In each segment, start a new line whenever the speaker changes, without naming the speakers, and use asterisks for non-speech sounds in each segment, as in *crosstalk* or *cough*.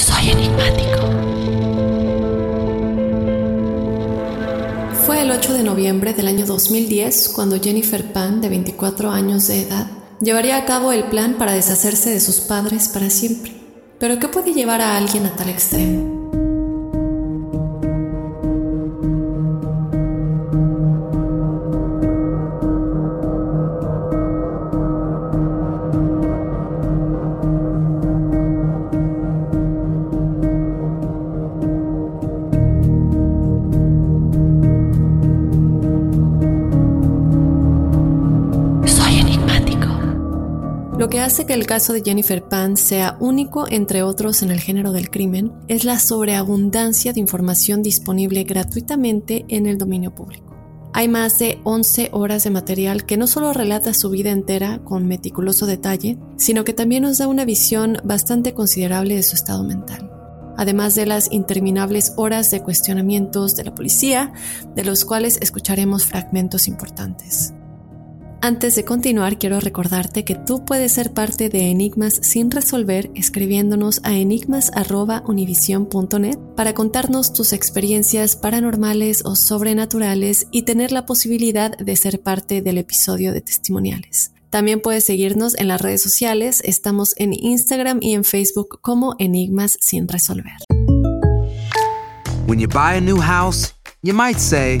Soy enigmático. Fue el 8 de noviembre del año 2010 cuando Jennifer Pan, de 24 años de edad, llevaría a cabo el plan para deshacerse de sus padres para siempre. Pero ¿qué puede llevar a alguien a tal extremo? Hace que el caso de Jennifer Pan sea único entre otros en el género del crimen es la sobreabundancia de información disponible gratuitamente en el dominio público. Hay más de 11 horas de material que no solo relata su vida entera con meticuloso detalle, sino que también nos da una visión bastante considerable de su estado mental. Además de las interminables horas de cuestionamientos de la policía, de los cuales escucharemos fragmentos importantes. Antes de continuar, quiero recordarte que tú puedes ser parte de Enigmas sin resolver escribiéndonos a enigmas.univision.net para contarnos tus experiencias paranormales o sobrenaturales y tener la posibilidad de ser parte del episodio de testimoniales. También puedes seguirnos en las redes sociales, estamos en Instagram y en Facebook como Enigmas sin resolver.
When you buy a new house, you might say,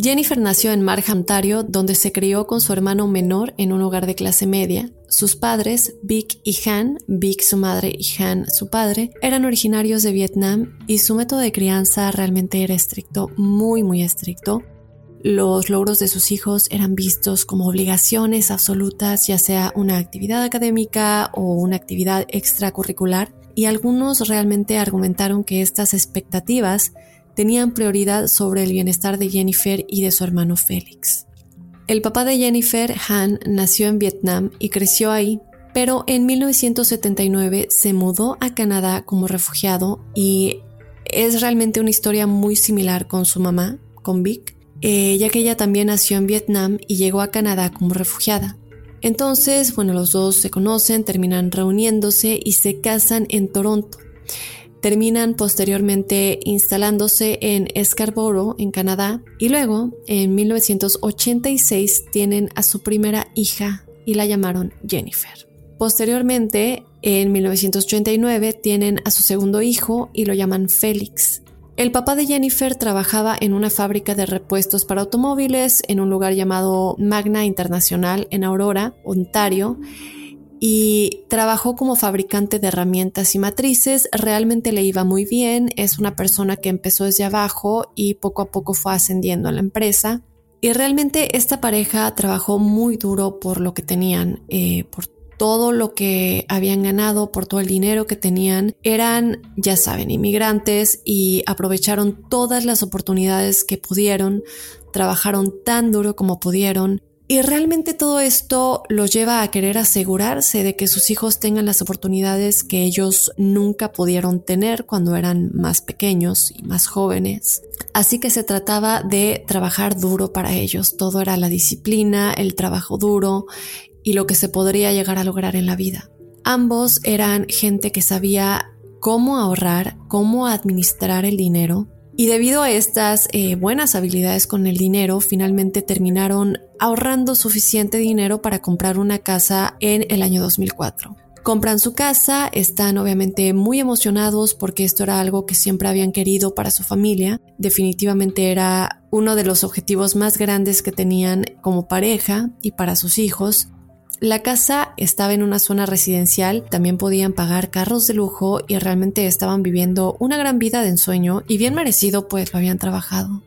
Jennifer nació en Markham, Ontario, donde se crió con su hermano menor en un hogar de clase media. Sus padres, Vic y Han, Vic su madre y Han su padre, eran originarios de Vietnam y su método de crianza realmente era estricto, muy muy estricto. Los logros de sus hijos eran vistos como obligaciones absolutas, ya sea una actividad académica o una actividad extracurricular, y algunos realmente argumentaron que estas expectativas tenían prioridad sobre el bienestar de Jennifer y de su hermano Félix. El papá de Jennifer, Han, nació en Vietnam y creció ahí, pero en 1979 se mudó a Canadá como refugiado y es realmente una historia muy similar con su mamá, con Vic, eh, ya que ella también nació en Vietnam y llegó a Canadá como refugiada. Entonces, bueno, los dos se conocen, terminan reuniéndose y se casan en Toronto. Terminan posteriormente instalándose en Scarborough, en Canadá, y luego, en 1986, tienen a su primera hija y la llamaron Jennifer. Posteriormente, en 1989, tienen a su segundo hijo y lo llaman Félix. El papá de Jennifer trabajaba en una fábrica de repuestos para automóviles en un lugar llamado Magna Internacional en Aurora, Ontario, y trabajó como fabricante de herramientas y matrices. Realmente le iba muy bien, es una persona que empezó desde abajo y poco a poco fue ascendiendo en la empresa. Y realmente esta pareja trabajó muy duro por lo que tenían, eh, por todo lo que habían ganado, por todo el dinero que tenían, eran, ya saben, inmigrantes y aprovecharon todas las oportunidades que pudieron, trabajaron tan duro como pudieron. Y realmente todo esto los lleva a querer asegurarse de que sus hijos tengan las oportunidades que ellos nunca pudieron tener cuando eran más pequeños y más jóvenes. Así que se trataba de trabajar duro para ellos. Todo era la disciplina, el trabajo duro y lo que se podría llegar a lograr en la vida. Ambos eran gente que sabía cómo ahorrar, cómo administrar el dinero y debido a estas eh, buenas habilidades con el dinero, finalmente terminaron ahorrando suficiente dinero para comprar una casa en el año 2004. Compran su casa, están obviamente muy emocionados porque esto era algo que siempre habían querido para su familia. Definitivamente era uno de los objetivos más grandes que tenían como pareja y para sus hijos. La casa estaba en una zona residencial, también podían pagar carros de lujo y realmente estaban viviendo una gran vida de ensueño y bien merecido pues lo habían trabajado.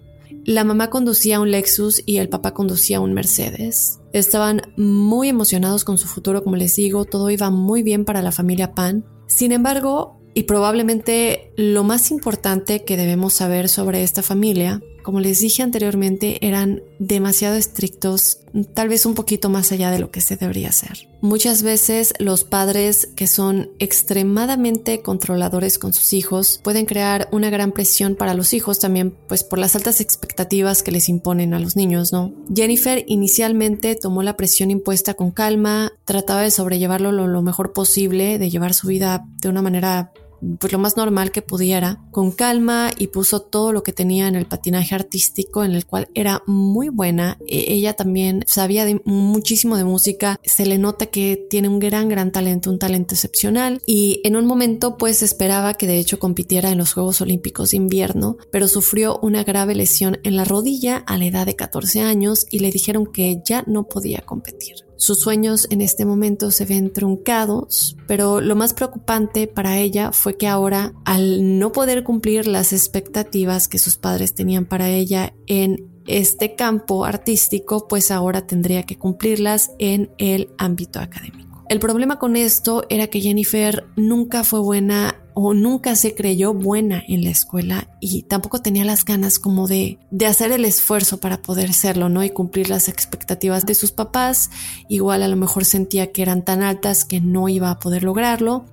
La mamá conducía un Lexus y el papá conducía un Mercedes. Estaban muy emocionados con su futuro, como les digo, todo iba muy bien para la familia Pan. Sin embargo, y probablemente lo más importante que debemos saber sobre esta familia como les dije anteriormente, eran demasiado estrictos, tal vez un poquito más allá de lo que se debería hacer. Muchas veces los padres que son extremadamente controladores con sus hijos pueden crear una gran presión para los hijos también, pues por las altas expectativas que les imponen a los niños, ¿no? Jennifer inicialmente tomó la presión impuesta con calma, trataba de sobrellevarlo lo, lo mejor posible, de llevar su vida de una manera pues lo más normal que pudiera, con calma y puso todo lo que tenía en el patinaje artístico en el cual era muy buena. E, ella también sabía muchísimo de música, se le nota que tiene un gran, gran talento, un talento excepcional y en un momento pues esperaba que de hecho compitiera en los Juegos Olímpicos de invierno, pero sufrió una grave lesión en la rodilla a la edad de 14 años y le dijeron que ya no podía competir. Sus sueños en este momento se ven truncados, pero lo más preocupante para ella fue que ahora, al no poder cumplir las expectativas que sus padres tenían para ella en este campo artístico, pues ahora tendría que cumplirlas en el ámbito académico. El problema con esto era que Jennifer nunca fue buena o nunca se creyó buena en la escuela y tampoco tenía las ganas como de, de hacer el esfuerzo para poder serlo, ¿no? Y cumplir las expectativas de sus papás. Igual a lo mejor sentía que eran tan altas que no iba a poder lograrlo.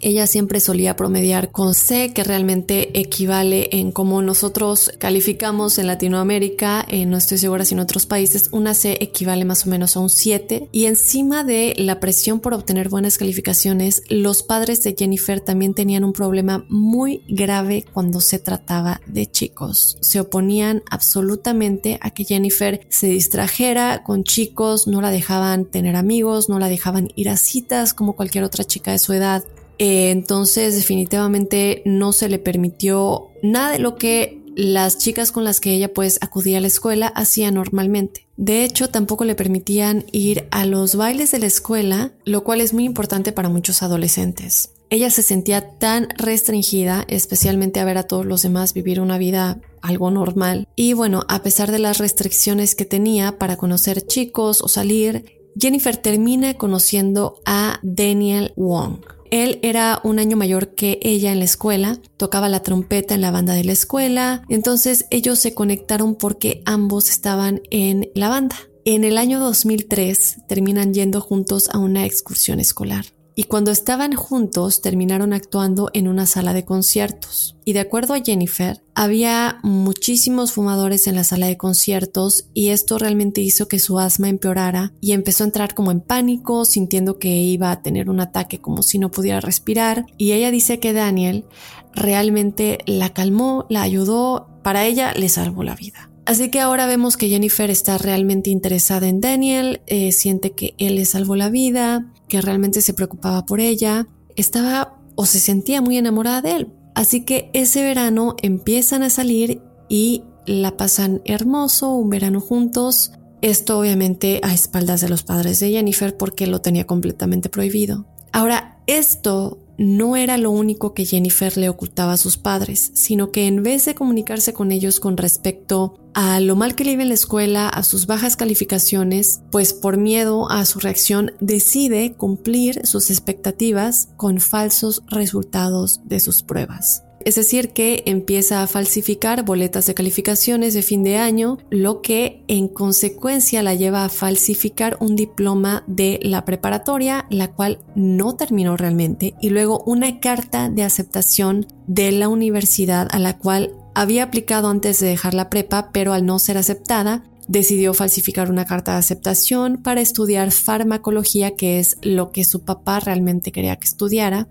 Ella siempre solía promediar con C, que realmente equivale en cómo nosotros calificamos en Latinoamérica, eh, no estoy segura si en otros países, una C equivale más o menos a un 7. Y encima de la presión por obtener buenas calificaciones, los padres de Jennifer también tenían un problema muy grave cuando se trataba de chicos. Se oponían absolutamente a que Jennifer se distrajera con chicos, no la dejaban tener amigos, no la dejaban ir a citas como cualquier otra chica de su edad. Eh, entonces definitivamente no se le permitió nada de lo que las chicas con las que ella pues acudía a la escuela hacía normalmente. De hecho, tampoco le permitían ir a los bailes de la escuela, lo cual es muy importante para muchos adolescentes. Ella se sentía tan restringida, especialmente a ver a todos los demás vivir una vida algo normal. Y bueno, a pesar de las restricciones que tenía para conocer chicos o salir, Jennifer termina conociendo a Daniel Wong él era un año mayor que ella en la escuela, tocaba la trompeta en la banda de la escuela, entonces ellos se conectaron porque ambos estaban en la banda. En el año 2003 terminan yendo juntos a una excursión escolar. Y cuando estaban juntos terminaron actuando en una sala de conciertos. Y de acuerdo a Jennifer, había muchísimos fumadores en la sala de conciertos y esto realmente hizo que su asma empeorara y empezó a entrar como en pánico, sintiendo que iba a tener un ataque como si no pudiera respirar. Y ella dice que Daniel realmente la calmó, la ayudó, para ella le salvó la vida. Así que ahora vemos que Jennifer está realmente interesada en Daniel, eh, siente que él le salvó la vida, que realmente se preocupaba por ella, estaba o se sentía muy enamorada de él. Así que ese verano empiezan a salir y la pasan hermoso, un verano juntos. Esto obviamente a espaldas de los padres de Jennifer porque lo tenía completamente prohibido. Ahora, esto no era lo único que Jennifer le ocultaba a sus padres, sino que en vez de comunicarse con ellos con respecto a lo mal que le iba en la escuela, a sus bajas calificaciones, pues por miedo a su reacción decide cumplir sus expectativas con falsos resultados de sus pruebas es decir, que empieza a falsificar boletas de calificaciones de fin de año, lo que en consecuencia la lleva a falsificar un diploma de la preparatoria, la cual no terminó realmente, y luego una carta de aceptación de la universidad a la cual había aplicado antes de dejar la prepa, pero al no ser aceptada, decidió falsificar una carta de aceptación para estudiar farmacología, que es lo que su papá realmente quería que estudiara.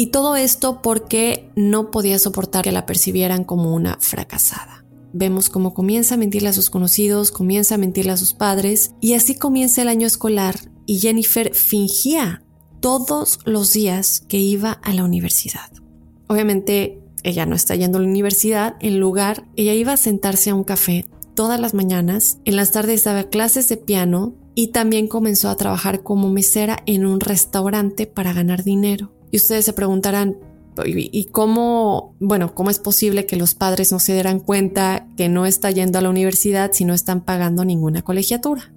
Y todo esto porque no podía soportar que la percibieran como una fracasada. Vemos cómo comienza a mentirle a sus conocidos, comienza a mentirle a sus padres y así comienza el año escolar y Jennifer fingía todos los días que iba a la universidad. Obviamente ella no está yendo a la universidad, en lugar ella iba a sentarse a un café todas las mañanas, en las tardes daba clases de piano y también comenzó a trabajar como mesera en un restaurante para ganar dinero. Y ustedes se preguntarán, ¿y cómo, bueno, cómo es posible que los padres no se dieran cuenta que no está yendo a la universidad si no están pagando ninguna colegiatura?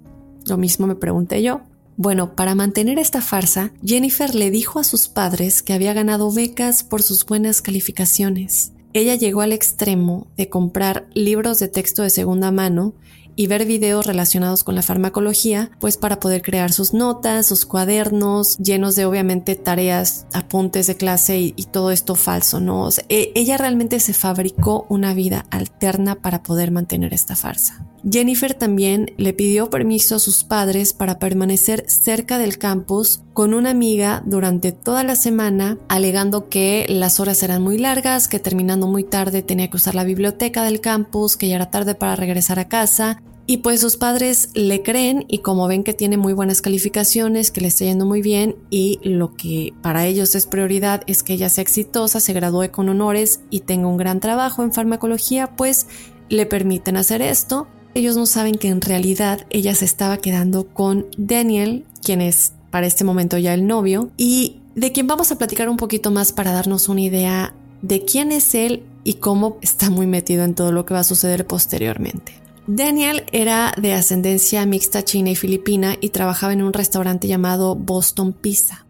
Lo mismo me pregunté yo. Bueno, para mantener esta farsa, Jennifer le dijo a sus padres que había ganado becas por sus buenas calificaciones. Ella llegó al extremo de comprar libros de texto de segunda mano y ver videos relacionados con la farmacología, pues para poder crear sus notas, sus cuadernos, llenos de obviamente tareas, apuntes de clase y, todo esto falso, ¿no? E, ella realmente se fabricó una vida alterna para poder mantener esta farsa. Jennifer también le pidió permiso a sus padres para permanecer cerca del campus con una amiga durante toda la semana, alegando que las horas eran muy largas, que terminando muy tarde tenía que usar la biblioteca del campus, que ya era tarde para regresar a casa. Y pues sus padres le creen y como ven que tiene muy buenas calificaciones, que le está yendo muy bien y lo que para ellos es prioridad es que ella sea exitosa, se gradúe con honores y tenga un gran trabajo en farmacología, pues le permiten hacer esto ellos no saben que en realidad ella se estaba quedando con Daniel, quien es para este momento ya el novio, y de quien vamos a platicar un poquito más para darnos una idea de quién es él y cómo está muy metido en todo lo que va a suceder posteriormente. Daniel era de ascendencia mixta china y filipina y trabajaba en un restaurante llamado Boston Pizza.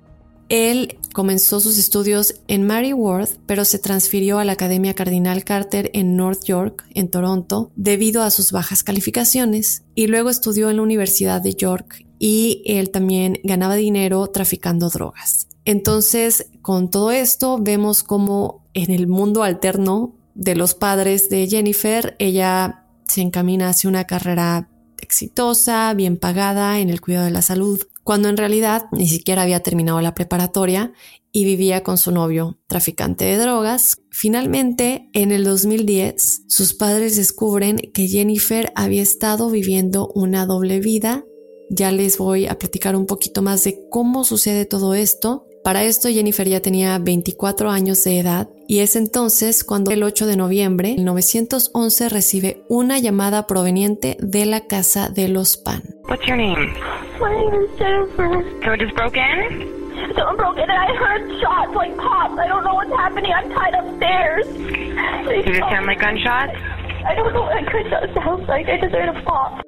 Él comenzó sus estudios en Mary Ward, pero se transfirió a la Academia Cardinal Carter en North York, en Toronto, debido a sus bajas calificaciones, y luego estudió en la Universidad de York y él también ganaba dinero traficando drogas. Entonces, con todo esto, vemos como en el mundo alterno de los padres de Jennifer, ella se encamina hacia una carrera exitosa, bien pagada en el cuidado de la salud cuando en realidad ni siquiera había terminado la preparatoria y vivía con su novio, traficante de drogas. Finalmente, en el 2010, sus padres descubren que Jennifer había estado viviendo una doble vida. Ya les voy a platicar un poquito más de cómo sucede todo esto. Para esto Jennifer ya tenía 24 años de edad y es entonces cuando el 8 de noviembre del 911 recibe una llamada proveniente de la casa de los Pan.
What's your name? My name is Jennifer. Someone just broke in? Someone broke in and I heard shots like pops. I don't know what's happening. I'm tied upstairs. Does it sound like gunshots? I don't know what a gunshot sounds like. I just heard a pop.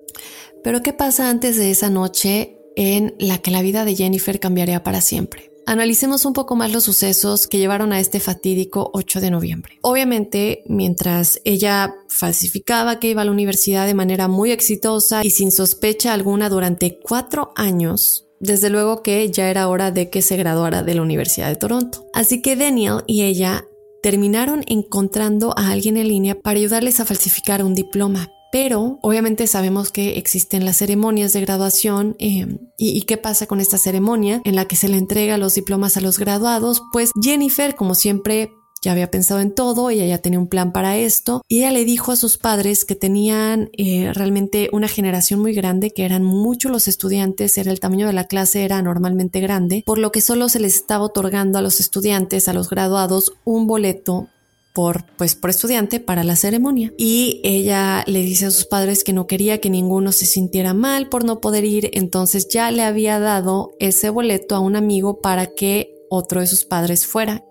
Pero ¿qué pasa antes de esa noche en la que la vida de Jennifer cambiaría para siempre? Analicemos un poco más los sucesos que llevaron a este fatídico 8 de noviembre. Obviamente, mientras ella falsificaba que iba a la universidad de manera muy exitosa y sin sospecha alguna durante cuatro años, desde luego que ya era hora de que se graduara de la Universidad de Toronto. Así que Daniel y ella terminaron encontrando a alguien en línea para ayudarles a falsificar un diploma. Pero obviamente sabemos que existen las ceremonias de graduación eh, y, qué pasa con esta ceremonia en la que se le entrega los diplomas a los graduados. Pues Jennifer, como siempre, ya había pensado en todo, ella ya tenía un plan para esto y ella le dijo a sus padres que tenían eh, realmente una generación muy grande, que eran muchos los estudiantes, era el tamaño de la clase era normalmente grande, por lo que solo se les estaba otorgando a los estudiantes, a los graduados, un boleto por, pues, por estudiante para la ceremonia. Y ella le dice a sus padres que no quería que ninguno se sintiera mal por no poder ir, entonces ya le había dado ese boleto a un amigo para que otro de sus padres fuera.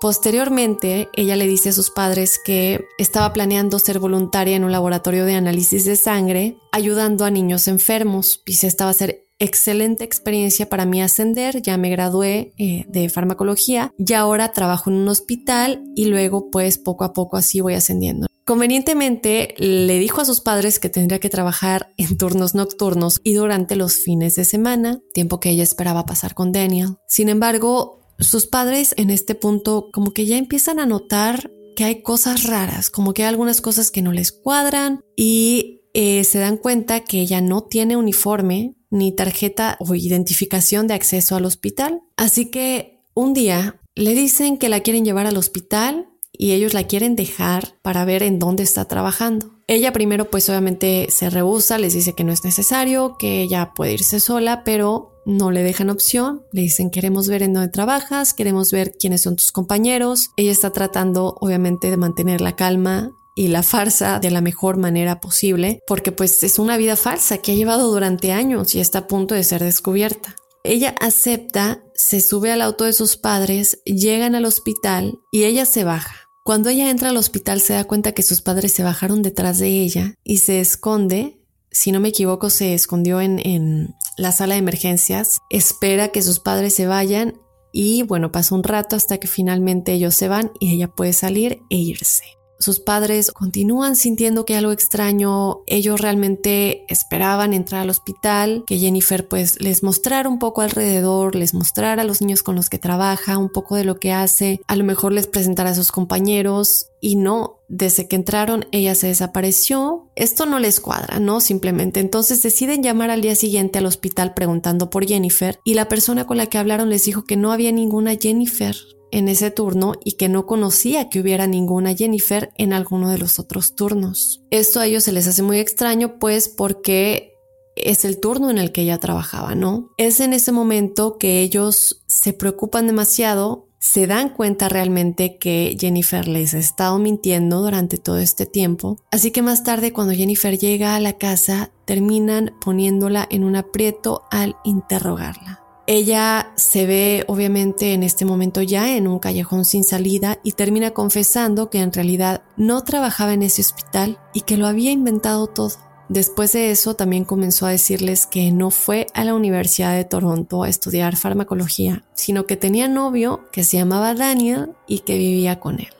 Posteriormente, ella le dice a sus padres que estaba planeando ser voluntaria en un laboratorio de análisis de sangre, ayudando a niños enfermos. Dice, esta va a ser excelente experiencia para mí ascender, ya me gradué eh, de farmacología y ahora trabajo en un hospital y luego pues poco a poco así voy ascendiendo. Convenientemente le dijo a sus padres que tendría que trabajar en turnos nocturnos y durante los fines de semana, tiempo que ella esperaba pasar con Daniel. Sin embargo, sus padres en este punto como que ya empiezan a notar que hay cosas raras, como que hay algunas cosas que no les cuadran y eh, se dan cuenta que ella no tiene uniforme ni tarjeta o identificación de acceso al hospital. Así que un día le dicen que la quieren llevar al hospital y ellos la quieren dejar para ver en dónde está trabajando. Ella primero pues obviamente se rehúsa, les dice que no es necesario, que ella puede irse sola, pero no le dejan opción, le dicen queremos ver en dónde trabajas, queremos ver quiénes son tus compañeros. Ella está tratando obviamente de mantener la calma y la farsa de la mejor manera posible, porque pues es una vida falsa que ha llevado durante años y está a punto de ser descubierta. Ella acepta, se sube al auto de sus padres, llegan al hospital y ella se baja. Cuando ella entra al hospital se da cuenta que sus padres se bajaron detrás de ella y se esconde si no me equivoco, se escondió en, la sala de emergencias, espera que sus padres se vayan y bueno, pasa un rato hasta que finalmente ellos se van y ella puede salir e irse sus padres continúan sintiendo que algo extraño, ellos realmente esperaban entrar al hospital, que Jennifer pues les mostrara un poco alrededor, les mostrara a los niños con los que trabaja, un poco de lo que hace, a lo mejor les presentara a sus compañeros y no, desde que entraron ella se desapareció. Esto no les cuadra, ¿no? Simplemente entonces deciden llamar al día siguiente al hospital preguntando por Jennifer y la persona con la que hablaron les dijo que no había ninguna Jennifer en ese turno y que no conocía que hubiera ninguna Jennifer en alguno de los otros turnos. Esto a ellos se les hace muy extraño pues porque es el turno en el que ella trabajaba, ¿no? Es en ese momento que ellos se preocupan demasiado, se dan cuenta realmente que Jennifer les ha estado mintiendo durante todo este tiempo, así que más tarde cuando Jennifer llega a la casa terminan poniéndola en un aprieto al interrogarla. Ella se ve obviamente en este momento ya en un callejón sin salida y termina confesando que en realidad no trabajaba en ese hospital y que lo había inventado todo. Después de eso también comenzó a decirles que no fue a la Universidad de Toronto a estudiar farmacología, sino que tenía novio que se llamaba Daniel y que vivía con él.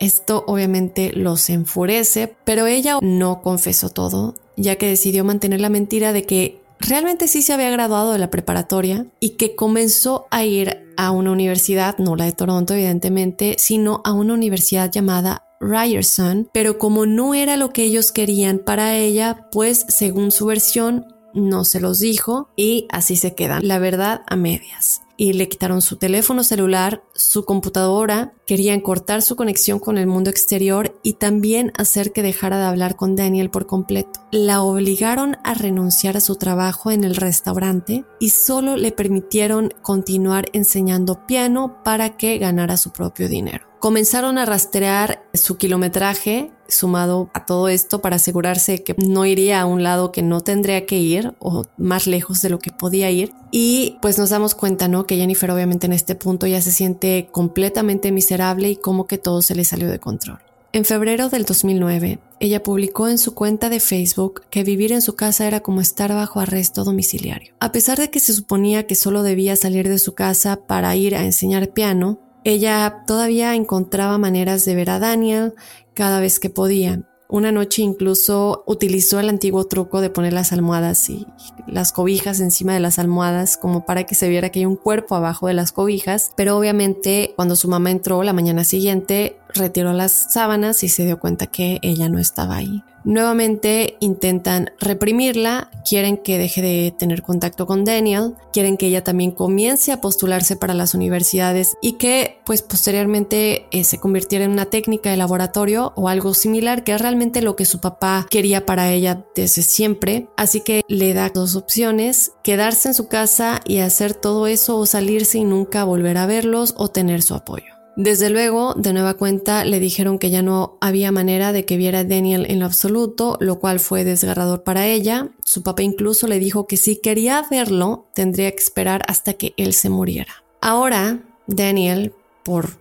Esto obviamente los enfurece, pero ella no confesó todo, ya que decidió mantener la mentira de que realmente sí se había graduado de la preparatoria y que comenzó a ir a una universidad, no la de Toronto evidentemente, sino a una universidad llamada Ryerson, pero como no era lo que ellos querían para ella, pues según su versión no se los dijo y así se quedan, la verdad a medias y le quitaron su teléfono celular, su computadora, querían cortar su conexión con el mundo exterior y también hacer que dejara de hablar con Daniel por completo. La obligaron a renunciar a su trabajo en el restaurante y solo le permitieron continuar enseñando piano para que ganara su propio dinero. Comenzaron a rastrear su kilometraje sumado a todo esto para asegurarse que no iría a un lado que no tendría que ir o más lejos de lo que podía ir. Y pues nos damos cuenta, ¿no? Que Jennifer obviamente en este punto ya se siente completamente miserable y como que todo se le salió de control. En febrero del 2009, ella publicó en su cuenta de Facebook que vivir en su casa era como estar bajo arresto domiciliario. A pesar de que se suponía que solo debía salir de su casa para ir a enseñar piano, ella todavía encontraba maneras de ver a Daniel cada vez que podía. Una noche incluso utilizó el antiguo truco de poner las almohadas y las cobijas encima de las almohadas como para que se viera que hay un cuerpo abajo de las cobijas, pero obviamente cuando su mamá entró la mañana siguiente retiró las sábanas y se dio cuenta que ella no estaba ahí. Nuevamente intentan reprimirla, quieren que deje de tener contacto con Daniel, quieren que ella también comience a postularse para las universidades y que pues posteriormente eh, se convirtiera en una técnica de laboratorio o algo similar, que es realmente lo que su papá quería para ella desde siempre. Así que le da dos opciones, quedarse en su casa y hacer todo eso o salirse y nunca volver a verlos o tener su apoyo. Desde luego, de nueva cuenta, le dijeron que ya no había manera de que viera a Daniel en lo absoluto, lo cual fue desgarrador para ella. Su papá incluso le dijo que si quería verlo, tendría que esperar hasta que él se muriera. Ahora, Daniel, por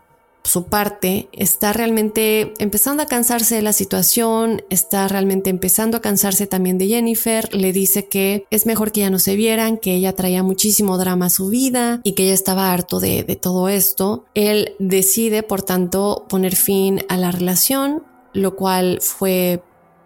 su parte, está realmente empezando a cansarse de la situación, está realmente empezando a cansarse también de Jennifer, le dice que es mejor que ya no se vieran, que ella traía muchísimo drama a su vida y que ella estaba harto de, todo esto. Él decide, por tanto, poner fin a la relación, lo cual fue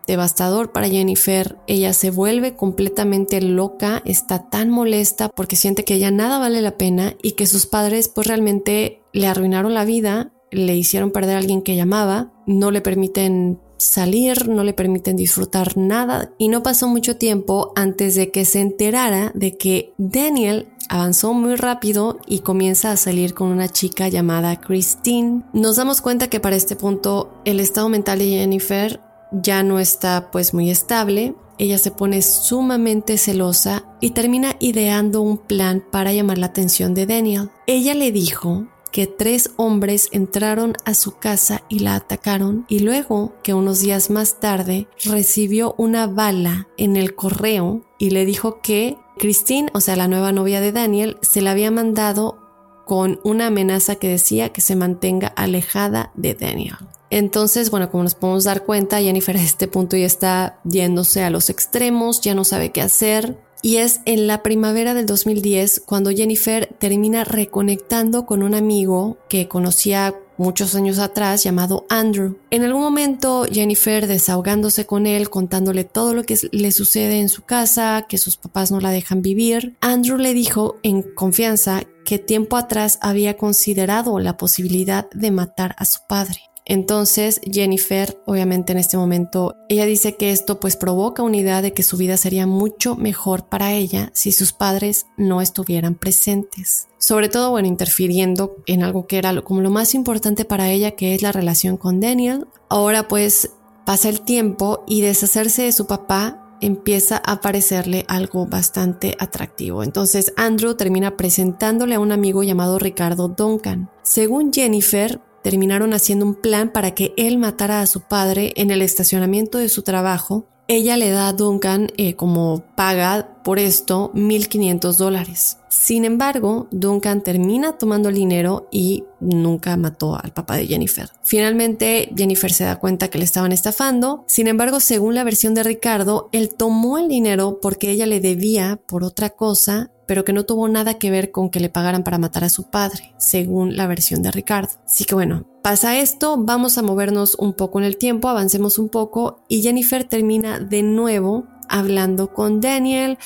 devastador para Jennifer. Ella se vuelve completamente loca, está tan molesta porque siente que ya nada vale la pena y que sus padres pues realmente le arruinaron la vida, le hicieron perder a alguien que llamaba, no le permiten salir, no le permiten disfrutar nada y no pasó mucho tiempo antes de que se enterara de que Daniel avanzó muy rápido y comienza a salir con una chica llamada Christine. Nos damos cuenta que para este punto el estado mental de Jennifer ya no está pues muy estable. Ella se pone sumamente celosa y termina ideando un plan para llamar la atención de Daniel. Ella le dijo que tres hombres entraron a su casa y la atacaron y luego que unos días más tarde recibió una bala en el correo y le dijo que Christine, o sea, la nueva novia de Daniel, se la había mandado con una amenaza que decía que se mantenga alejada de Daniel. Entonces, bueno, como nos podemos dar cuenta, Jennifer a este punto ya está yéndose a los extremos, ya no sabe qué hacer. Y es en la primavera del 2010 cuando Jennifer termina reconectando con un amigo que conocía muchos años atrás llamado Andrew. En algún momento Jennifer desahogándose con él, contándole todo lo que le sucede en su casa, que sus papás no la dejan vivir, Andrew le dijo en confianza que tiempo atrás había considerado la posibilidad de matar a su padre. Entonces Jennifer, obviamente en este momento, ella dice que esto pues provoca una idea de que su vida sería mucho mejor para ella si sus padres no estuvieran presentes. Sobre todo, bueno, interfiriendo en algo que era como lo más importante para ella, que es la relación con Daniel. Ahora pues pasa el tiempo y deshacerse de su papá empieza a parecerle algo bastante atractivo. Entonces Andrew termina presentándole a un amigo llamado Ricardo Duncan. Según Jennifer, terminaron haciendo un plan para que él matara a su padre en el estacionamiento de su trabajo. Ella le da a Duncan eh, como paga por esto 1.500 dólares. Sin embargo, Duncan termina tomando el dinero y nunca mató al papá de Jennifer. Finalmente, Jennifer se da cuenta que le estaban estafando. Sin embargo, según la versión de Ricardo, él tomó el dinero porque ella le debía por otra cosa pero que no tuvo nada que ver con que le pagaran para matar a su padre, según la versión de Ricardo. Así que bueno, pasa esto, vamos a movernos un poco en el tiempo, avancemos un poco y Jennifer termina de nuevo hablando con Daniel.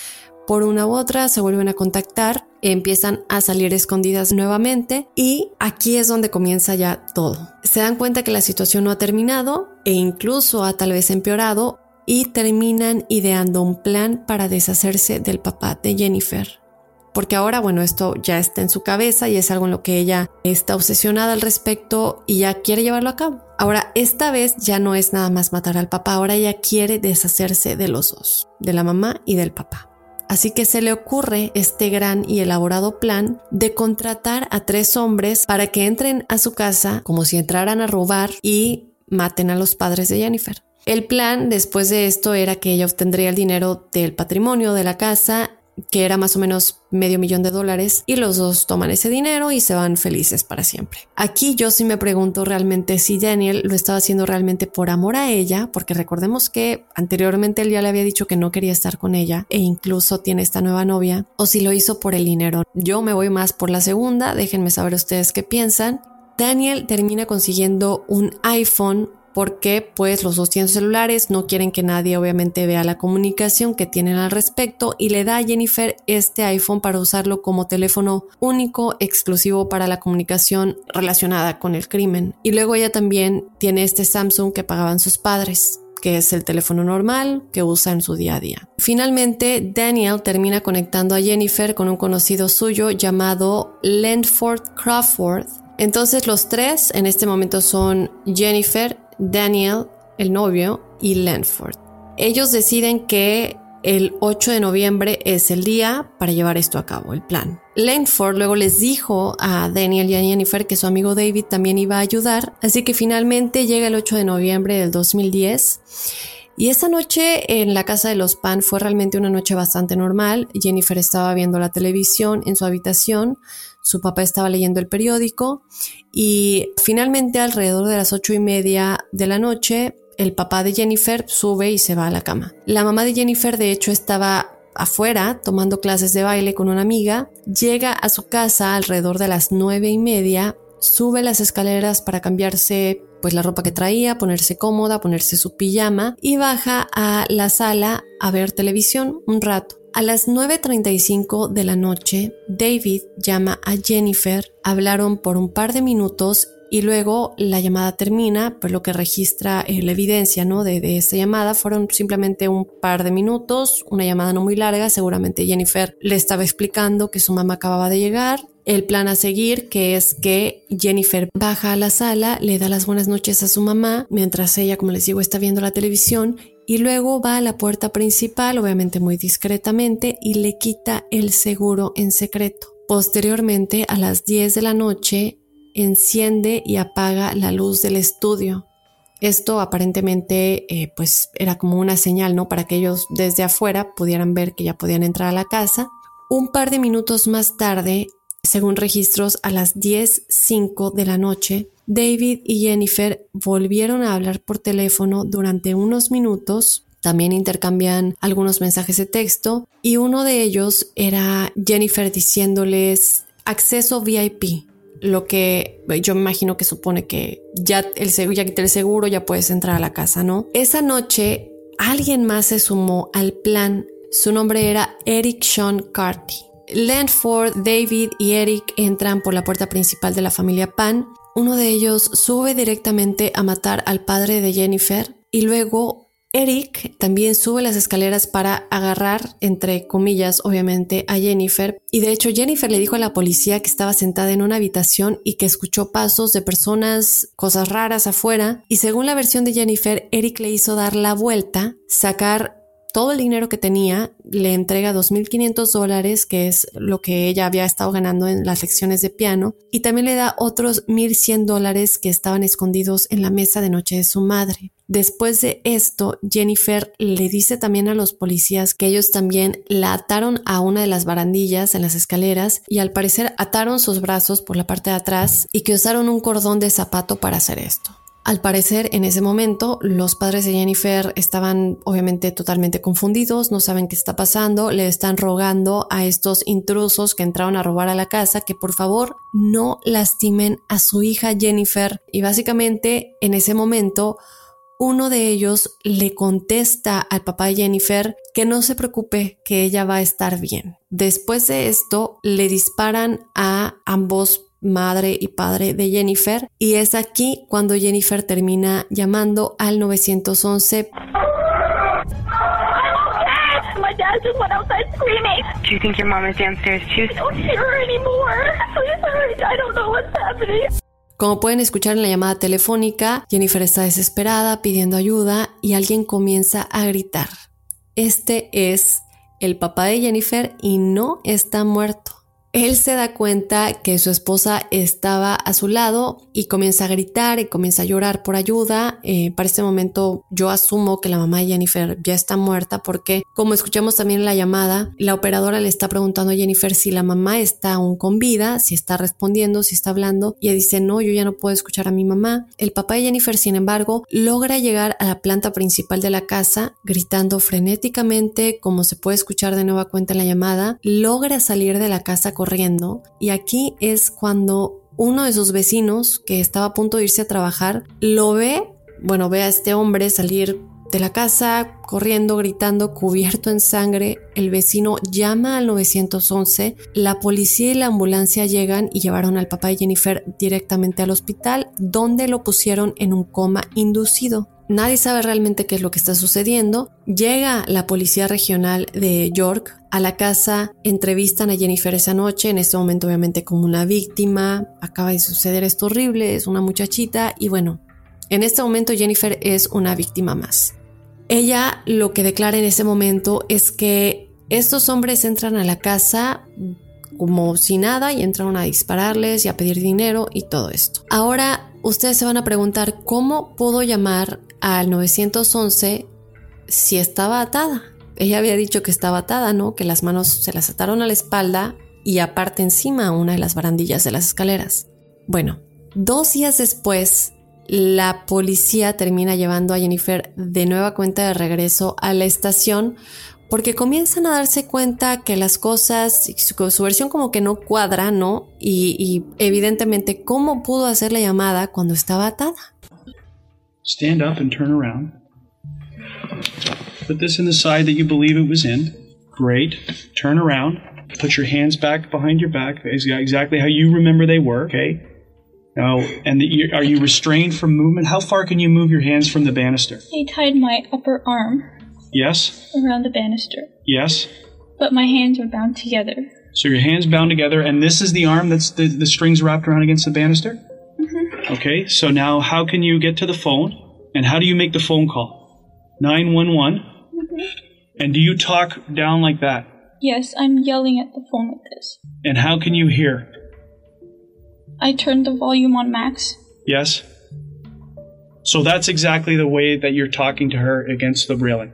Por una u otra se vuelven a contactar, empiezan a salir escondidas nuevamente y aquí es donde comienza ya todo. Se dan cuenta que la situación no ha terminado e incluso ha tal vez empeorado y terminan ideando un plan para deshacerse del papá de Jennifer porque ahora, bueno, esto ya está en su cabeza y es algo en lo que ella está obsesionada al respecto y ya quiere llevarlo a cabo. Ahora, esta vez ya no es nada más matar al papá, ahora ella quiere deshacerse de los dos, de la mamá y del papá. Así que se le ocurre este gran y elaborado plan de contratar a tres hombres para que entren a su casa como si entraran a robar y maten a los padres de Jennifer. El plan después de esto era que ella obtendría el dinero del patrimonio de la casa que era más o menos medio millón de dólares y los dos toman ese dinero y se van felices para siempre. Aquí yo sí me pregunto realmente si Daniel lo estaba haciendo realmente por amor a ella, porque recordemos que anteriormente él ya le había dicho que no quería estar con ella e incluso tiene esta nueva novia, o si lo hizo por el dinero. Yo me voy más por la segunda, déjenme saber ustedes qué piensan. Daniel termina consiguiendo un iPhone porque pues los dos tienen celulares, no quieren que nadie obviamente vea la comunicación que tienen al respecto y le da a Jennifer este iPhone para usarlo como teléfono único, exclusivo para la comunicación relacionada con el crimen. Y luego ella también tiene este Samsung que pagaban sus padres que es el teléfono normal que usa en su día a día. Finalmente, Daniel termina conectando a Jennifer con un conocido suyo llamado Landford Crawford. Entonces los tres en este momento son Jennifer, Daniel, el novio, y Landford. Ellos deciden que el 8 de noviembre es el día para llevar esto a cabo, el plan. Langford luego les dijo a Daniel y a Jennifer que su amigo David también iba a ayudar, así que finalmente llega el 8 de noviembre del 2010. Y esa noche en la casa de los Pan fue realmente una noche bastante normal. Jennifer estaba viendo la televisión en su habitación, su papá estaba leyendo el periódico y finalmente alrededor de las ocho y media de la noche el papá de Jennifer sube y se va a la cama. La mamá de Jennifer de hecho estaba afuera tomando clases de baile con una amiga, llega a su casa alrededor de las nueve y media, sube las escaleras para cambiarse pues la ropa que traía, ponerse cómoda, ponerse su pijama y baja a la sala a ver televisión un rato. A las 9.35 de la noche, David llama a Jennifer, hablaron por un par de minutos y luego la llamada termina, pues lo que registra eh, la evidencia ¿no? de, de esta llamada fueron simplemente un par de minutos, una llamada no muy larga, seguramente Jennifer le estaba explicando que su mamá acababa de llegar, el plan a seguir, que es que Jennifer baja a la sala, le da las buenas noches a su mamá, mientras ella, como les digo, está viendo la televisión, y luego va a la puerta principal, obviamente muy discretamente, y le quita el seguro en secreto. Posteriormente, a las 10 de la noche, enciende y apaga la luz del estudio. Esto aparentemente eh, pues era como una señal, ¿no? Para que ellos desde afuera pudieran ver que ya podían entrar a la casa. Un par de minutos más tarde, según registros, a las 10.05 de la noche, David y Jennifer volvieron a hablar por teléfono durante unos minutos. También intercambian algunos mensajes de texto y uno de ellos era Jennifer diciéndoles acceso VIP, lo que yo me imagino que supone que ya el ya quité el seguro, ya puedes entrar a la casa, ¿no? Esa noche alguien más se sumó al plan. Su nombre era Eric Sean Carty. Landford, David y Eric entran por la puerta principal de la familia Pan. Uno de ellos sube directamente a matar al padre de Jennifer y luego Eric también sube las escaleras para agarrar, entre comillas, obviamente, a Jennifer. Y de hecho, Jennifer le dijo a la policía que estaba sentada en una habitación y que escuchó pasos de personas, cosas raras afuera. Y según la versión de Jennifer, Eric le hizo dar la vuelta, sacar todo el dinero que tenía, le entrega 2.500 dólares, que es lo que ella había estado ganando en las lecciones de piano, y también le da otros 1.100 dólares que estaban escondidos en la mesa de noche de su madre. Después de esto, Jennifer le dice también a los policías que ellos también la ataron a una de las barandillas en las escaleras y al parecer ataron sus brazos por la parte de atrás y que usaron un cordón de zapato para hacer esto. Al parecer, en ese momento, los padres de Jennifer estaban obviamente totalmente confundidos, no saben qué está pasando, le están rogando a estos intrusos que entraron a robar a la casa que por favor no lastimen a su hija Jennifer. Y básicamente, en ese momento, uno de ellos le contesta al papá de Jennifer que no se preocupe, que ella va a estar bien. Después de esto, le disparan a ambos madre y padre de Jennifer, y es aquí cuando Jennifer termina llamando al 911.
My dad just went outside screaming.
Do you think your mom is downstairs too?
I don't hear her anymore. Please hurry. I don't know what's happening.
Como pueden escuchar en la llamada telefónica, Jennifer está desesperada pidiendo ayuda y alguien comienza a gritar. Este es el papá de Jennifer y no está muerto. Él se da cuenta que su esposa estaba a su lado y comienza a gritar y comienza a llorar por ayuda. Eh, para este momento yo asumo que la mamá de Jennifer ya está muerta porque como escuchamos también en la llamada, la operadora le está preguntando a Jennifer si la mamá está aún con vida, si está respondiendo, si está hablando y ella dice no, yo ya no puedo escuchar a mi mamá. El papá de Jennifer, sin embargo, logra llegar a la planta principal de la casa gritando frenéticamente como se puede escuchar de nueva cuenta en la llamada, logra salir de la casa corriendo y aquí es cuando uno de sus vecinos que estaba a punto de irse a trabajar lo ve bueno, ve a este hombre salir de la casa, corriendo, gritando, cubierto en sangre. El vecino llama al 911. La policía y la ambulancia llegan y llevaron al papá de Jennifer directamente al hospital, donde lo pusieron en un coma inducido. Nadie sabe realmente qué es lo que está sucediendo. Llega la policía regional de York a la casa, entrevistan a Jennifer esa noche, en este momento obviamente como una víctima, acaba de suceder esto horrible, es una muchachita y bueno, en este momento Jennifer es una víctima más. Ella lo que declara en ese momento es que estos hombres entran a la casa como si nada y entran a dispararles y a pedir dinero y todo esto. Ahora ustedes se van a preguntar cómo pudo llamar al 911 si estaba atada. Ella había dicho que estaba atada, ¿no? Que las manos se las ataron a la espalda y aparte encima una de las barandillas de las escaleras. Bueno, dos días después, la policía termina llevando a Jennifer de nueva cuenta de regreso a la estación porque comienzan a darse cuenta que las cosas, su, su versión como que no cuadra, ¿no? Y, y evidentemente, ¿cómo pudo hacer la llamada cuando estaba atada?
Stand up and turn around. Put this in the side that you believe it was in. Great. Turn around. Put your hands back behind your back, exactly how you remember they were, okay? Now, and the, are you restrained from movement? How far can you move your hands from the banister?
I tied my upper arm.
Yes.
Around the banister.
Yes.
But my hands are bound together.
So your hands bound together, and this is the arm that's the, the strings wrapped around against the banister? Okay, so now how can you get to the phone? And how do you make the phone call? 911.
Mm-hmm.
And do you talk down like that?
Yes, I'm yelling at the phone like this.
And how can you hear?
I turned the volume on max.
Yes? So that's exactly the way that you're talking to her against the railing.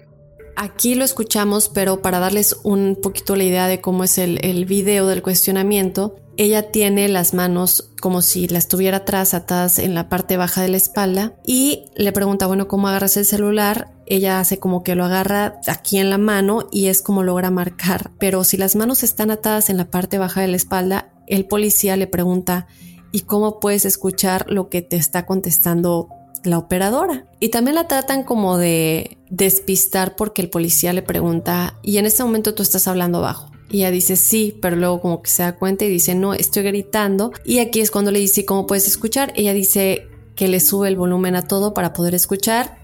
Aquí lo escuchamos, pero para darles un poquito la idea de cómo es el, el, video del cuestionamiento, ella tiene las manos como si las tuviera atrás, atadas en la parte baja de la espalda, y le pregunta, bueno, ¿cómo agarras el celular? Ella hace como que lo agarra aquí en la mano y es como logra marcar, pero si las manos están atadas en la parte baja de la espalda, el policía le pregunta, ¿y cómo puedes escuchar lo que te está contestando la operadora. Y también la tratan como de despistar porque el policía le pregunta, y en este momento tú estás hablando bajo. Y ella dice sí, pero luego como que se da cuenta y dice no, estoy gritando. Y aquí es cuando le dice cómo puedes escuchar. Ella dice que le sube el volumen a todo para poder escuchar.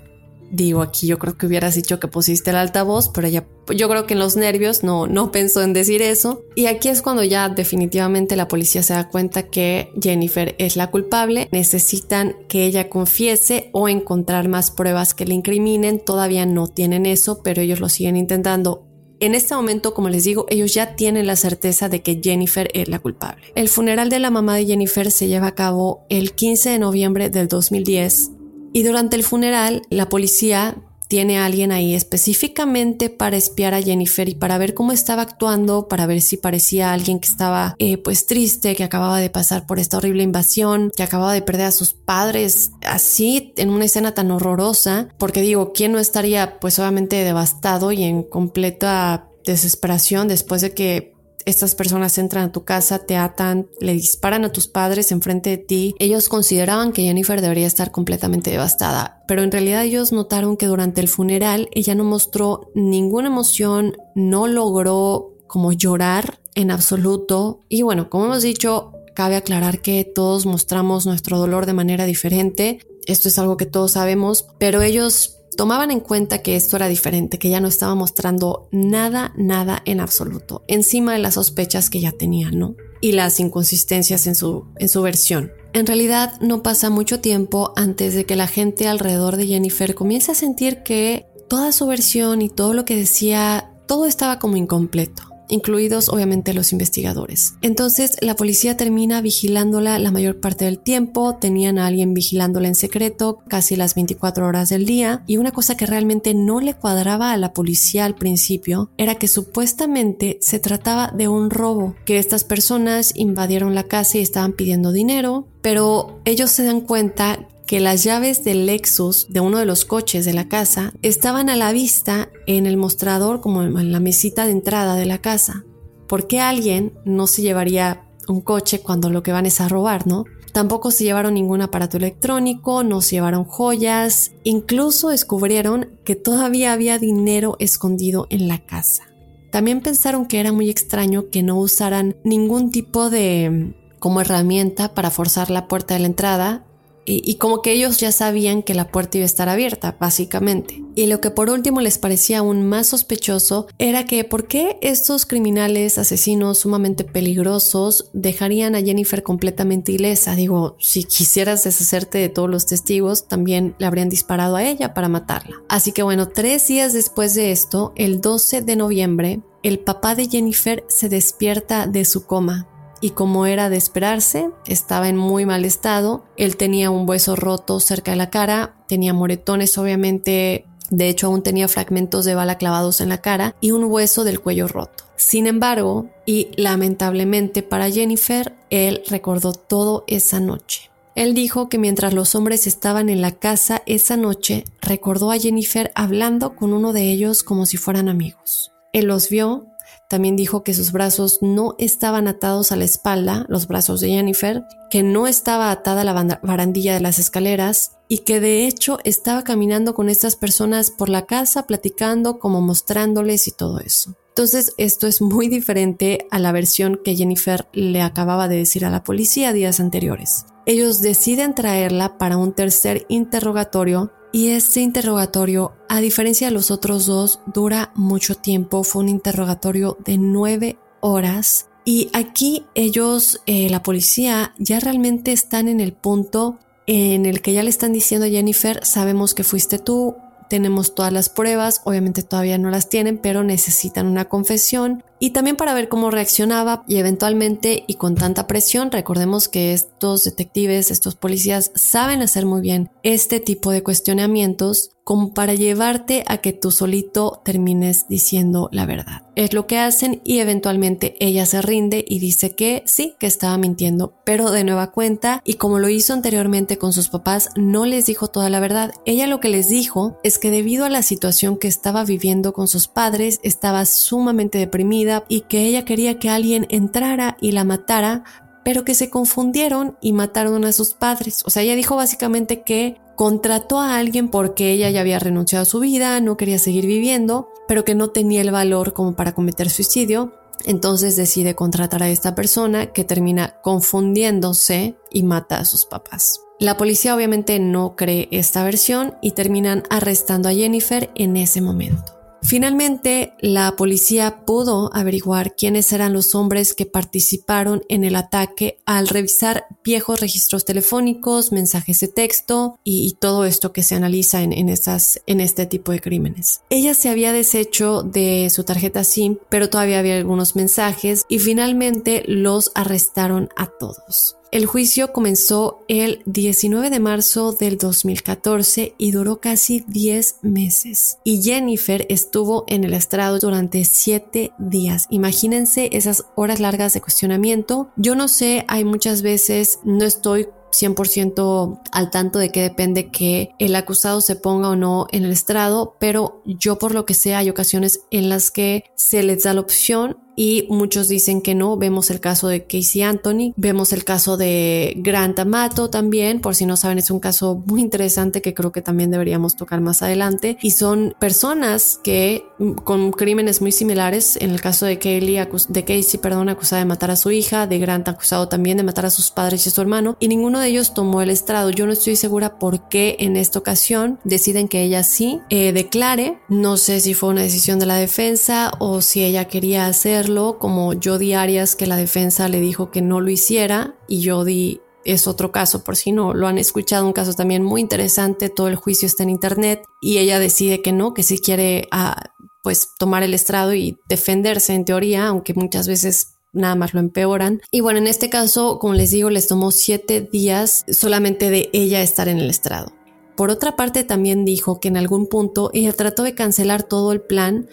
Digo, aquí yo creo que hubieras dicho que pusiste el altavoz, pero ella, yo creo que en los nervios no, no pensó en decir eso. Y aquí es cuando ya definitivamente la policía se da cuenta que Jennifer es la culpable. Necesitan que ella confiese o encontrar más pruebas que le incriminen. Todavía no tienen eso, pero ellos lo siguen intentando. En este momento, como les digo, ellos ya tienen la certeza de que Jennifer es la culpable. El funeral de la mamá de Jennifer se lleva a cabo el 15 de noviembre del 2010 y durante el funeral, la policía tiene a alguien ahí específicamente para espiar a Jennifer y para ver cómo estaba actuando, para ver si parecía alguien que estaba eh, pues triste, que acababa de pasar por esta horrible invasión, que acababa de perder a sus padres así en una escena tan horrorosa, porque digo, ¿quién no estaría pues obviamente devastado y en completa desesperación después de que estas personas entran a tu casa, te atan, le disparan a tus padres enfrente de ti. Ellos consideraban que Jennifer debería estar completamente devastada, pero en realidad ellos notaron que durante el funeral ella no mostró ninguna emoción, no logró como llorar en absoluto. Y bueno, como hemos dicho, cabe aclarar que todos mostramos nuestro dolor de manera diferente. Esto es algo que todos sabemos, pero ellos tomaban en cuenta que esto era diferente, que ya no estaba mostrando nada, nada en absoluto, encima de las sospechas que ya tenían, ¿no? Y las inconsistencias en su, en su versión. En realidad no pasa mucho tiempo antes de que la gente alrededor de Jennifer comience a sentir que toda su versión y todo lo que decía, todo estaba como incompleto incluidos obviamente los investigadores. Entonces la policía termina vigilándola la mayor parte del tiempo, tenían a alguien vigilándola en secreto casi las 24 horas del día y una cosa que realmente no le cuadraba a la policía al principio era que supuestamente se trataba de un robo, que estas personas invadieron la casa y estaban pidiendo dinero, pero ellos se dan cuenta que las llaves del Lexus de uno de los coches de la casa estaban a la vista en el mostrador como en la mesita de entrada de la casa. ¿Por qué alguien no se llevaría un coche cuando lo que van es a robar, no? Tampoco se llevaron ningún aparato electrónico, no se llevaron joyas, incluso descubrieron que todavía había dinero escondido en la casa. También pensaron que era muy extraño que no usaran ningún tipo de como herramienta para forzar la puerta de la entrada y, como que ellos ya sabían que la puerta iba a estar abierta, básicamente. Y lo que por último les parecía aún más sospechoso era que por qué estos criminales, asesinos sumamente peligrosos, dejarían a Jennifer completamente ilesa. Digo, si quisieras deshacerte de todos los testigos, también le habrían disparado a ella para matarla. Así que bueno, tres días después de esto, el 12 de noviembre, el papá de Jennifer se despierta de su coma y como era de esperarse, estaba en muy mal estado. Él tenía un hueso roto cerca de la cara, tenía moretones obviamente, de hecho aún tenía fragmentos de bala clavados en la cara y un hueso del cuello roto. Sin embargo, y lamentablemente para Jennifer, él recordó todo esa noche. Él dijo que mientras los hombres estaban en la casa esa noche, recordó a Jennifer hablando con uno de ellos como si fueran amigos. Él los vio, también dijo que sus brazos no estaban atados a la espalda, los brazos de Jennifer, que no estaba atada a la barandilla de las escaleras y que de hecho estaba caminando con estas personas por la casa platicando como mostrándoles y todo eso. Entonces esto es muy diferente a la versión que Jennifer le acababa de decir a la policía días anteriores. Ellos deciden traerla para un tercer interrogatorio y este interrogatorio, a diferencia de los otros dos, dura mucho tiempo. Fue un interrogatorio de nueve horas. Y aquí ellos, eh, la policía, ya realmente están en el punto en el que ya le están diciendo a Jennifer, sabemos que fuiste tú, tenemos todas las pruebas, obviamente todavía no las tienen, pero necesitan una confesión y también para ver cómo reaccionaba y eventualmente y con tanta presión, recordemos que estos detectives, estos policías saben hacer muy bien este tipo de cuestionamientos como para llevarte a que tú solito termines diciendo la verdad. Es lo que hacen y eventualmente ella se rinde y dice que sí, que estaba mintiendo, pero de nueva cuenta y como lo hizo anteriormente con sus papás, no les dijo toda la verdad. Ella lo que les dijo es que debido a la situación que estaba viviendo con sus padres, estaba sumamente deprimida y que ella quería que alguien entrara y la matara pero que se confundieron y mataron a sus padres. O sea, ella dijo básicamente que contrató a alguien porque ella ya había renunciado a su vida, no quería seguir viviendo, pero que no tenía el valor como para cometer suicidio. Entonces decide contratar a esta persona que termina confundiéndose y mata a sus papás. La policía obviamente no cree esta versión y terminan arrestando a Jennifer en ese momento. Finalmente, la policía pudo averiguar quiénes eran los hombres que participaron en el ataque al revisar viejos registros telefónicos, mensajes de texto y, todo esto que se analiza en, en este tipo de crímenes. Ella se había deshecho de su tarjeta SIM, pero todavía había algunos mensajes y finalmente los arrestaron a todos. El juicio comenzó el 19 de marzo del 2014 y duró casi 10 meses. Y Jennifer estuvo en el estrado durante 7 días. Imagínense esas horas largas de cuestionamiento. Yo no sé, hay muchas veces, no estoy 100% al tanto de que depende que el acusado se ponga o no en el estrado, pero yo por lo que sé hay ocasiones en las que se les da la opción y muchos dicen que no. Vemos el caso de Casey Anthony, vemos el caso de Grant Amato también, por si no saben, es un caso muy interesante que creo que también deberíamos tocar más adelante y son personas que mm, con crímenes muy similares, en el caso de Kaylee, de Casey, perdón, acusada de matar a su hija, de Grant acusado también de matar a sus padres y a su hermano, y ninguno de ellos tomó el estrado. Yo no estoy segura por qué en esta ocasión deciden que ella sí eh, declare. No sé si fue una decisión de la defensa o si ella quería hacerlo, como Jodi Arias, que la defensa le dijo que no lo hiciera, y Jodi es otro caso, por si no lo han escuchado, un caso también muy interesante, todo el juicio está en internet y ella decide que no, que si quiere ah, pues tomar el estrado y defenderse en teoría, aunque muchas veces nada más lo empeoran. Y bueno, en este caso, como les digo, les tomó siete días solamente de ella estar en el estrado. Por otra parte, también dijo que en algún punto ella trató de cancelar todo el plan,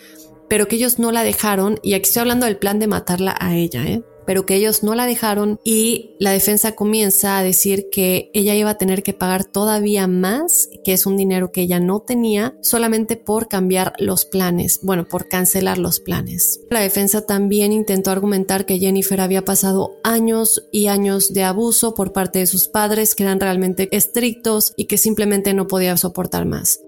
pero que ellos no la dejaron, y aquí estoy hablando del plan de matarla a ella, ¿eh? pero que ellos no la dejaron y la defensa comienza a decir que ella iba a tener que pagar todavía más, que es un dinero que ella no tenía, solamente por cambiar los planes, bueno, por cancelar los planes. La defensa también intentó argumentar que Jennifer había pasado años y años de abuso por parte de sus padres, que eran realmente estrictos y que simplemente no podía soportar más.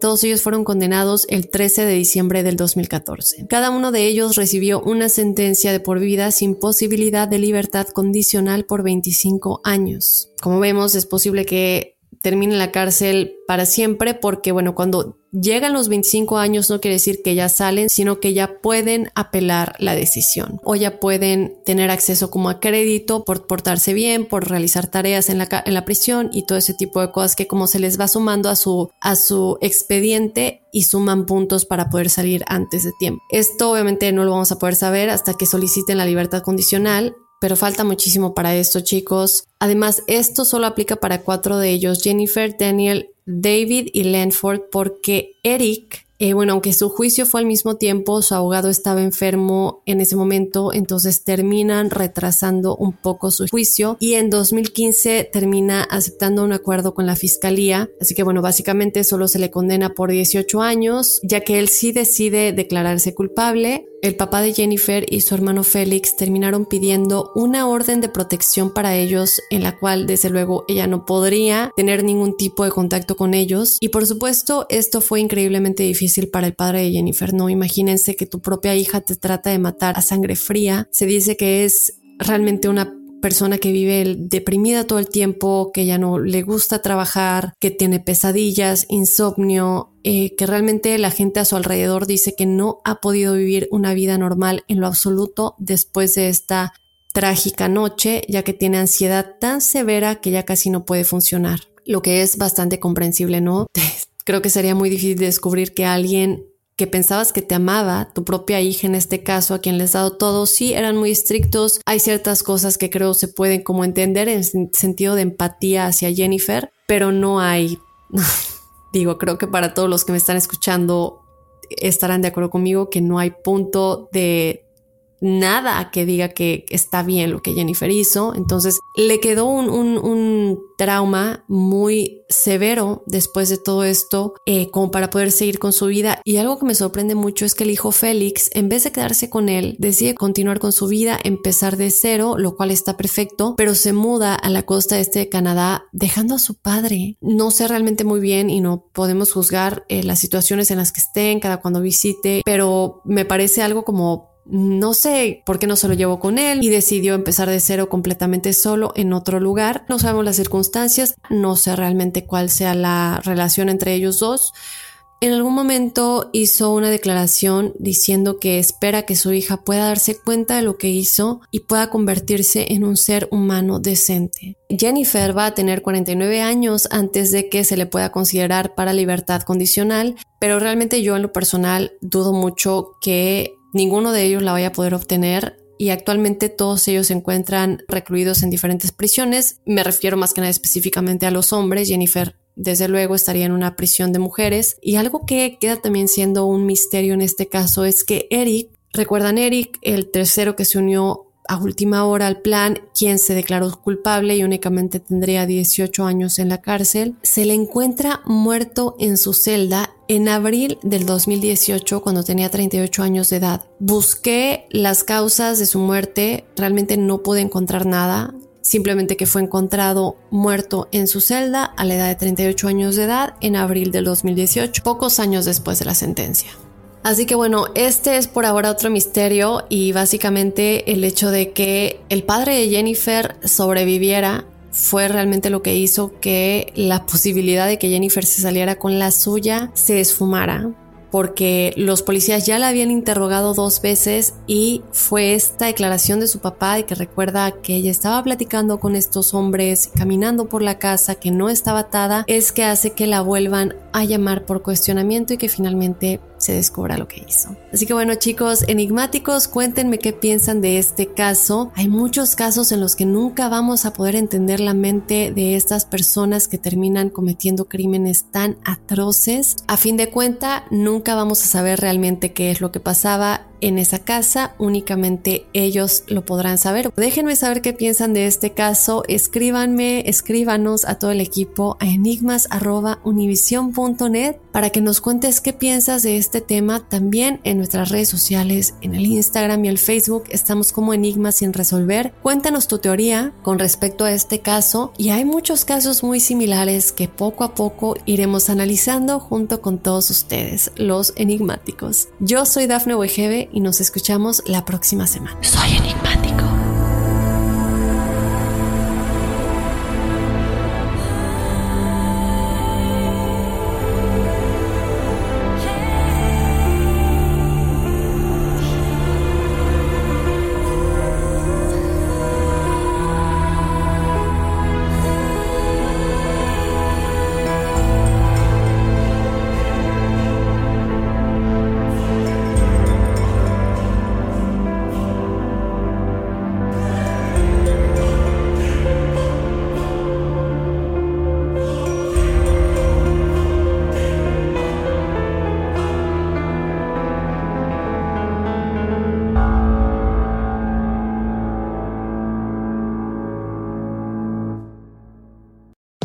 Todos ellos fueron condenados el 13 de diciembre del 2014. Cada uno de ellos recibió una sentencia de por vida sin posibilidad de libertad condicional por 25 años. Como vemos, es posible que termine en la cárcel para siempre porque, bueno, cuando llegan los 25 años no quiere decir que ya salen, sino que ya pueden apelar la decisión o ya pueden tener acceso como a crédito por portarse bien, por realizar tareas en la, en la prisión y todo ese tipo de cosas que como se les va sumando a su, a su expediente y suman puntos para poder salir antes de tiempo. Esto obviamente no lo vamos a poder saber hasta que soliciten la libertad condicional pero falta muchísimo para esto, chicos. Además, esto solo aplica para cuatro de ellos, Jennifer, Daniel, David y Lanford, porque Eric eh, bueno, aunque su juicio fue al mismo tiempo, su abogado estaba enfermo en ese momento, entonces terminan retrasando un poco su juicio y en 2015 termina aceptando un acuerdo con la fiscalía. Así que bueno, básicamente solo se le condena por 18 años, ya que él sí decide declararse culpable. El papá de Jennifer y su hermano Félix terminaron pidiendo una orden de protección para ellos en la cual desde luego ella no podría tener ningún tipo de contacto con ellos y por supuesto esto fue increíblemente difícil para el padre de Jennifer, ¿no? Imagínense que tu propia hija te trata de matar a sangre fría. Se dice que es realmente una persona que vive deprimida todo el tiempo, que ya no le gusta trabajar, que tiene pesadillas, insomnio, eh, que realmente la gente a su alrededor dice que no ha podido vivir una vida normal en lo absoluto después de esta trágica noche, ya que tiene ansiedad tan severa que ya casi no puede funcionar, lo que es bastante comprensible, ¿no? *laughs* Creo que sería muy difícil descubrir que alguien que pensabas que te amaba, tu propia hija en este caso, a quien les has dado todo, sí eran muy estrictos. Hay ciertas cosas que creo se pueden como entender en sentido de empatía hacia Jennifer, pero no hay, *laughs* digo, creo que para todos los que me están escuchando estarán de acuerdo conmigo que no hay punto de nada que diga que está bien lo que Jennifer hizo. Entonces le quedó un, un, trauma muy severo después de todo esto, eh, como para poder seguir con su vida. Y algo que me sorprende mucho es que el hijo Félix, en vez de quedarse con él, decide continuar con su vida, empezar de cero, lo cual está perfecto, pero se muda a la costa este de Canadá, dejando a su padre. No sé realmente muy bien y no podemos juzgar eh, las situaciones en las que estén, cada cuando visite, pero me parece algo como no sé por qué no se lo llevó con él y decidió empezar de cero completamente solo en otro lugar. No sabemos las circunstancias, no sé realmente cuál sea la relación entre ellos dos. En algún momento hizo una declaración diciendo que espera que su hija pueda darse cuenta de lo que hizo y pueda convertirse en un ser humano decente. Jennifer va a tener 49 años antes de que se le pueda considerar para libertad condicional, pero realmente yo en lo personal dudo mucho que ninguno de ellos la vaya a poder obtener y actualmente todos ellos se encuentran recluidos en diferentes prisiones. Me refiero más que nada específicamente a los hombres. Jennifer, desde luego, estaría en una prisión de mujeres. Y algo que queda también siendo un misterio en este caso es que Eric, recuerdan Eric, el tercero que se unió a última hora al plan, quien se declaró culpable y únicamente tendría 18 años en la cárcel, se le encuentra muerto en su celda en abril del 2018 cuando tenía 38 años de edad. Busqué las causas de su muerte, realmente no pude encontrar nada simplemente que fue encontrado muerto en su celda a la edad de 38 años de edad en abril del 2018, pocos años después de la sentencia. Así que bueno, este es por ahora otro misterio y básicamente el hecho de que el padre de Jennifer sobreviviera fue realmente lo que hizo que la posibilidad de que Jennifer se saliera con la suya se esfumara porque los policías ya la habían interrogado dos veces y fue esta declaración de su papá de que recuerda que ella estaba platicando con estos hombres, caminando por la casa, que no estaba atada, es que hace que la vuelvan a llamar por cuestionamiento y que finalmente se descubra lo que hizo. Así que bueno chicos, enigmáticos, cuéntenme qué piensan de este caso. Hay muchos casos en los que nunca vamos a poder entender la mente de estas personas que terminan cometiendo crímenes tan atroces. A fin de cuenta, nunca vamos a saber realmente qué es lo que pasaba en esa casa, únicamente ellos lo podrán saber. Déjenme saber qué piensan de este caso, escríbanme, escríbanos a todo el equipo a para que nos cuentes qué piensas de este tema también en nuestras redes sociales, en el Instagram y el Facebook, estamos como Enigmas sin resolver. Cuéntanos tu teoría con respecto a este caso y hay muchos casos muy similares que poco a poco iremos analizando junto con todos ustedes, los enigmáticos. Yo soy Dafne Wegebe y nos escuchamos la próxima semana. Soy enigmático.